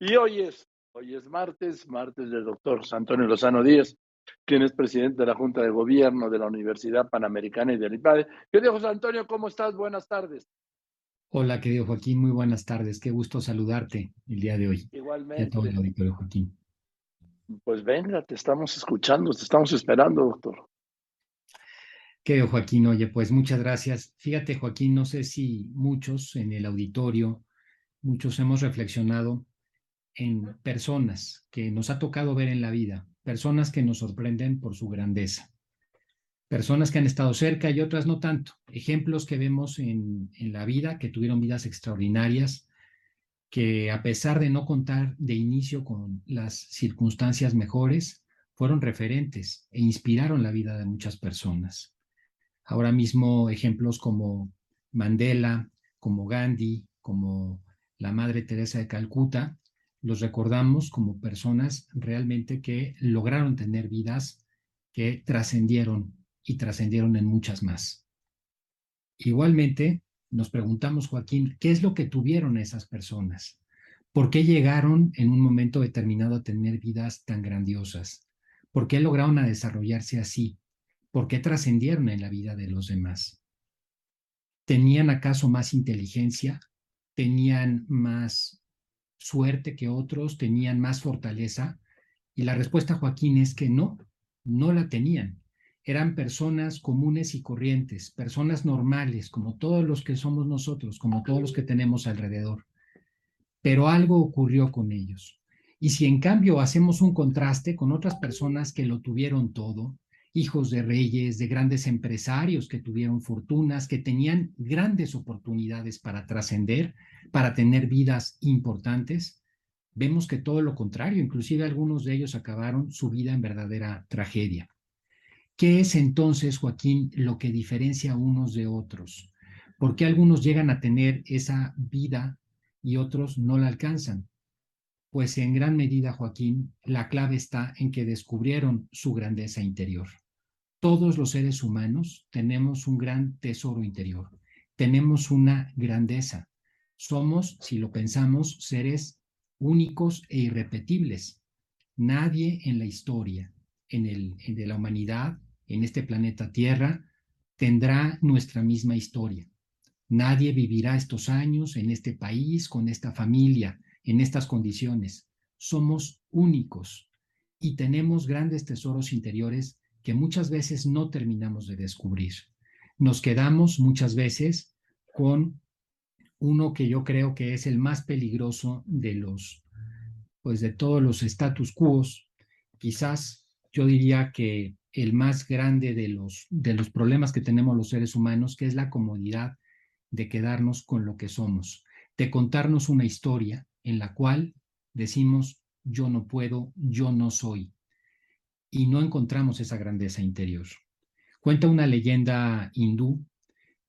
Y hoy es, hoy es martes, martes del doctor Antonio Lozano Díaz, quien es presidente de la Junta de Gobierno de la Universidad Panamericana y del IPADE. Querido José Antonio, ¿cómo estás? Buenas tardes. Hola, querido Joaquín, muy buenas tardes. Qué gusto saludarte el día de hoy. Igualmente. a todo el auditorio, Joaquín. Pues venga, te estamos escuchando, te estamos esperando, doctor. Querido Joaquín, oye, pues muchas gracias. Fíjate, Joaquín, no sé si muchos en el auditorio, muchos hemos reflexionado en personas que nos ha tocado ver en la vida, personas que nos sorprenden por su grandeza, personas que han estado cerca y otras no tanto, ejemplos que vemos en, en la vida, que tuvieron vidas extraordinarias, que a pesar de no contar de inicio con las circunstancias mejores, fueron referentes e inspiraron la vida de muchas personas. Ahora mismo ejemplos como Mandela, como Gandhi, como la Madre Teresa de Calcuta, los recordamos como personas realmente que lograron tener vidas que trascendieron y trascendieron en muchas más. Igualmente, nos preguntamos, Joaquín, ¿qué es lo que tuvieron esas personas? ¿Por qué llegaron en un momento determinado a tener vidas tan grandiosas? ¿Por qué lograron a desarrollarse así? ¿Por qué trascendieron en la vida de los demás? ¿Tenían acaso más inteligencia? ¿Tenían más suerte que otros, tenían más fortaleza? Y la respuesta, Joaquín, es que no, no la tenían. Eran personas comunes y corrientes, personas normales, como todos los que somos nosotros, como todos los que tenemos alrededor. Pero algo ocurrió con ellos. Y si en cambio hacemos un contraste con otras personas que lo tuvieron todo, hijos de reyes, de grandes empresarios que tuvieron fortunas, que tenían grandes oportunidades para trascender, para tener vidas importantes, vemos que todo lo contrario, inclusive algunos de ellos acabaron su vida en verdadera tragedia. ¿Qué es entonces, Joaquín, lo que diferencia a unos de otros? ¿Por qué algunos llegan a tener esa vida y otros no la alcanzan? Pues en gran medida, Joaquín, la clave está en que descubrieron su grandeza interior. Todos los seres humanos tenemos un gran tesoro interior, tenemos una grandeza. Somos, si lo pensamos, seres únicos e irrepetibles. Nadie en la historia, en, el, de la humanidad, en este planeta Tierra, tendrá nuestra misma historia. Nadie vivirá estos años en este país, con esta familia, en estas condiciones. Somos únicos y tenemos grandes tesoros interiores que muchas veces no terminamos de descubrir. Nos quedamos muchas veces con uno que yo creo que es el más peligroso de los, pues de todos los status quo. Quizás yo diría que el más grande de los, de los problemas que tenemos los seres humanos, que es la comodidad de quedarnos con lo que somos, de contarnos una historia en la cual decimos, yo no puedo, yo no soy, y no encontramos esa grandeza interior. Cuenta una leyenda hindú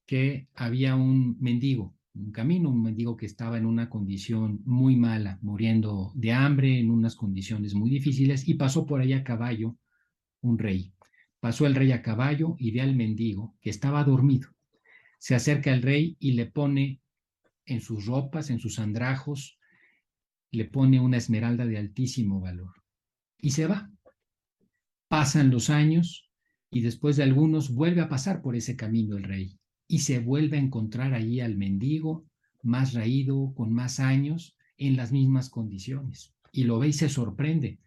que había un mendigo, un camino, un mendigo que estaba en una condición muy mala, muriendo de hambre, en unas condiciones muy difíciles, y pasó por ahí a caballo un rey. Pasó el rey a caballo y ve al mendigo que estaba dormido. Se acerca al rey y le pone en sus ropas, en sus andrajos, le pone una esmeralda de altísimo valor. Y se va. Pasan los años y después de algunos vuelve a pasar por ese camino el rey y se vuelve a encontrar allí al mendigo, más raído, con más años, en las mismas condiciones. Y lo ve y se sorprende.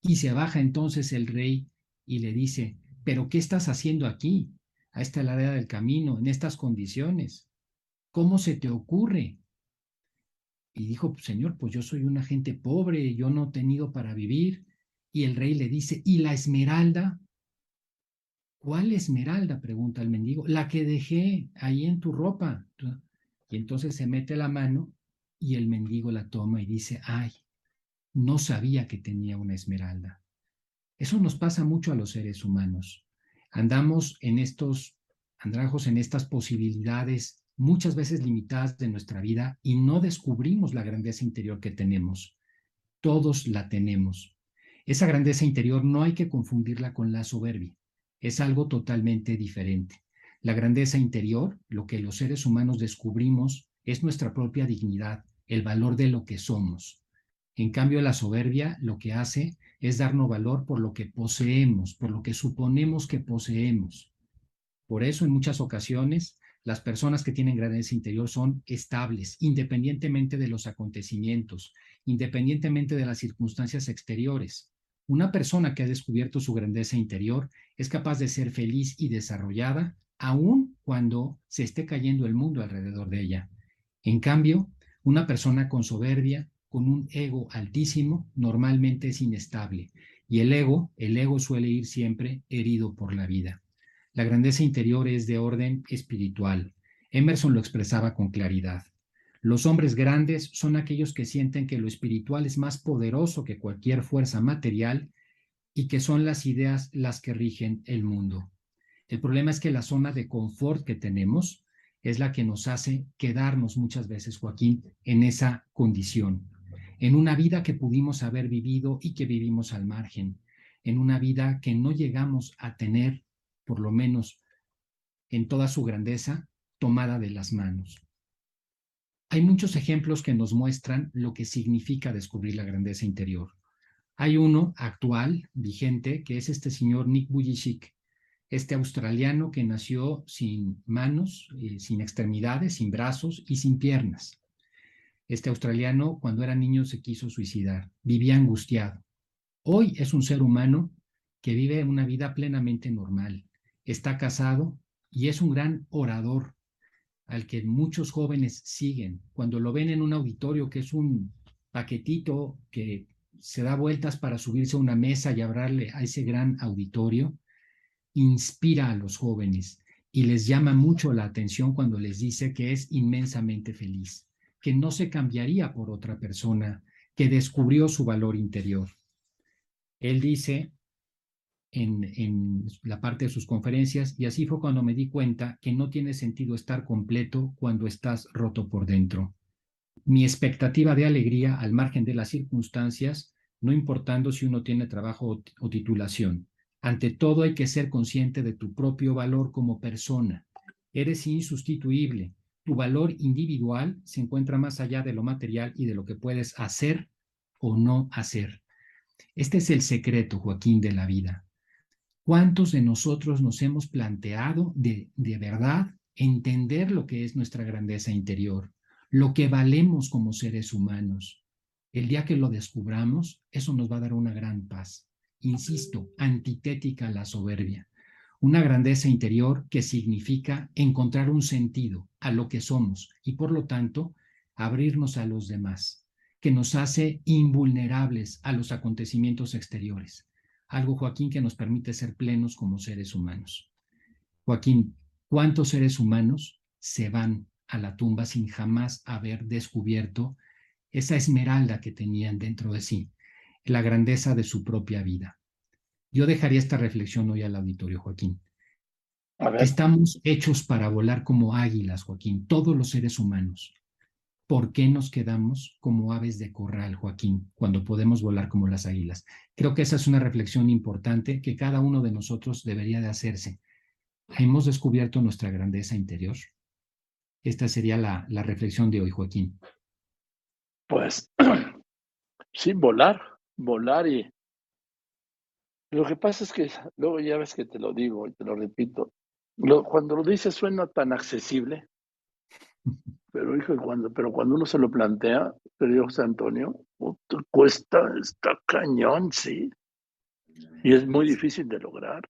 Y se baja entonces el rey y le dice, pero ¿qué estás haciendo aquí, a esta ladera del camino, en estas condiciones? ¿Cómo se te ocurre? Y dijo, Señor, pues yo soy una gente pobre, yo no he tenido para vivir. Y el rey le dice, ¿y la esmeralda? ¿Cuál esmeralda? pregunta el mendigo. La que dejé ahí en tu ropa. Y entonces se mete la mano y el mendigo la toma y dice, ay, no sabía que tenía una esmeralda. Eso nos pasa mucho a los seres humanos. Andamos en estos andrajos, en estas posibilidades muchas veces limitadas de nuestra vida y no descubrimos la grandeza interior que tenemos. Todos la tenemos. Esa grandeza interior no hay que confundirla con la soberbia. Es algo totalmente diferente. La grandeza interior, lo que los seres humanos descubrimos, es nuestra propia dignidad, el valor de lo que somos. En cambio, la soberbia lo que hace es darnos valor por lo que poseemos, por lo que suponemos que poseemos. Por eso, en muchas ocasiones, las personas que tienen grandeza interior son estables, independientemente de los acontecimientos, independientemente de las circunstancias exteriores. Una persona que ha descubierto su grandeza interior es capaz de ser feliz y desarrollada aun cuando se esté cayendo el mundo alrededor de ella. En cambio, una persona con soberbia, con un ego altísimo, normalmente es inestable. Y el ego, el ego suele ir siempre herido por la vida. La grandeza interior es de orden espiritual. Emerson lo expresaba con claridad. Los hombres grandes son aquellos que sienten que lo espiritual es más poderoso que cualquier fuerza material y que son las ideas las que rigen el mundo. El problema es que la zona de confort que tenemos es la que nos hace quedarnos muchas veces, Joaquín, en esa condición, en una vida que pudimos haber vivido y que vivimos al margen, en una vida que no llegamos a tener, por lo menos en toda su grandeza, tomada de las manos. Hay muchos ejemplos que nos muestran lo que significa descubrir la grandeza interior. Hay uno actual, vigente, que es este señor Nick Bujicic, este australiano que nació sin manos, eh, sin extremidades, sin brazos y sin piernas. Este australiano cuando era niño se quiso suicidar, vivía angustiado. Hoy es un ser humano que vive una vida plenamente normal, está casado y es un gran orador al que muchos jóvenes siguen. Cuando lo ven en un auditorio que es un paquetito que se da vueltas para subirse a una mesa y hablarle a ese gran auditorio, inspira a los jóvenes y les llama mucho la atención cuando les dice que es inmensamente feliz, que no se cambiaría por otra persona, que descubrió su valor interior. Él dice en, la parte de sus conferencias, y así fue cuando me di cuenta que no tiene sentido estar completo cuando estás roto por dentro. Mi expectativa de alegría al margen de las circunstancias, no importando si uno tiene trabajo o titulación. Ante todo hay que ser consciente de tu propio valor como persona. Eres insustituible. Tu valor individual se encuentra más allá de lo material y de lo que puedes hacer o no hacer. Este es el secreto, Joaquín, de la vida. ¿Cuántos de nosotros nos hemos planteado de, de verdad entender lo que es nuestra grandeza interior, lo que valemos como seres humanos? El día que lo descubramos, eso nos va a dar una gran paz. Insisto, antitética a la soberbia. Una grandeza interior que significa encontrar un sentido a lo que somos y por lo tanto abrirnos a los demás, que nos hace invulnerables a los acontecimientos exteriores algo, Joaquín, que nos permite ser plenos como seres humanos. Joaquín, ¿cuántos seres humanos se van a la tumba sin jamás haber descubierto esa esmeralda que tenían dentro de sí, la grandeza de su propia vida? Yo dejaría esta reflexión hoy al auditorio, Joaquín. Estamos hechos para volar como águilas, Joaquín, todos los seres humanos. ¿Por qué nos quedamos como aves de corral, Joaquín, cuando podemos volar como las águilas? Creo que esa es una reflexión importante que cada uno de nosotros debería de hacerse. ¿Hemos descubierto nuestra grandeza interior? Esta sería la, la reflexión de hoy, Joaquín. Pues sí, volar, volar y... Lo que pasa es que luego ya ves que te lo digo y te lo repito, cuando lo dices suena tan accesible, pero, hijo, cuando, pero cuando uno se lo plantea, pero José Antonio, cuesta, está cañón, sí. Y es muy difícil de lograr.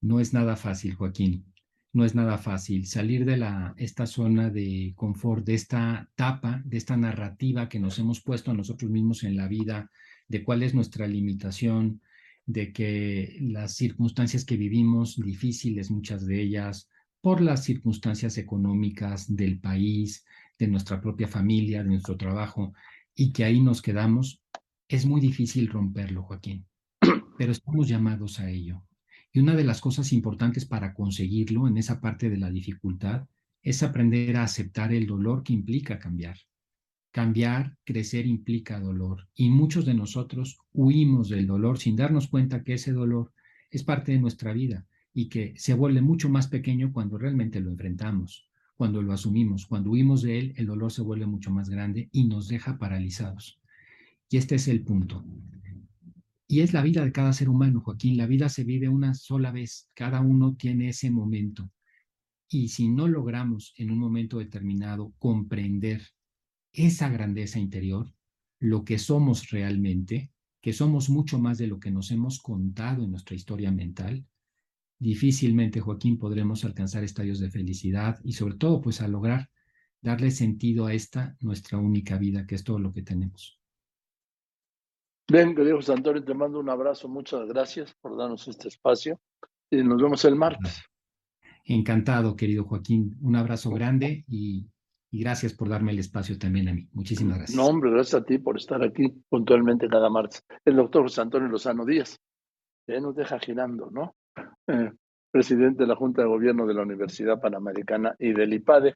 No es nada fácil, Joaquín. No es nada fácil salir de la, esta zona de confort, de esta tapa, de esta narrativa que nos hemos puesto a nosotros mismos en la vida, de cuál es nuestra limitación, de que las circunstancias que vivimos, difíciles muchas de ellas, por las circunstancias económicas del país, de nuestra propia familia, de nuestro trabajo, y que ahí nos quedamos, es muy difícil romperlo, Joaquín, pero estamos llamados a ello. Y una de las cosas importantes para conseguirlo en esa parte de la dificultad es aprender a aceptar el dolor que implica cambiar. Cambiar, crecer implica dolor y muchos de nosotros huimos del dolor sin darnos cuenta que ese dolor es parte de nuestra vida y que se vuelve mucho más pequeño cuando realmente lo enfrentamos, cuando lo asumimos. Cuando huimos de él, el dolor se vuelve mucho más grande y nos deja paralizados. Y este es el punto. Y es la vida de cada ser humano, Joaquín. La vida se vive una sola vez. Cada uno tiene ese momento. Y si no logramos en un momento determinado comprender esa grandeza interior, lo que somos realmente, que somos mucho más de lo que nos hemos contado en nuestra historia mental, difícilmente, Joaquín, podremos alcanzar estadios de felicidad y sobre todo, pues a lograr darle sentido a esta nuestra única vida, que es todo lo que tenemos. Bien, querido José Antonio, te mando un abrazo, muchas gracias por darnos este espacio y nos vemos el martes. Encantado, querido Joaquín, un abrazo grande y y gracias por darme el espacio también a mí. Muchísimas gracias. No, hombre, gracias a ti por estar aquí puntualmente cada martes. El doctor José Antonio Lozano Díaz, que nos deja girando, ¿no? Eh, presidente de la Junta de Gobierno de la Universidad Panamericana y del IPADE.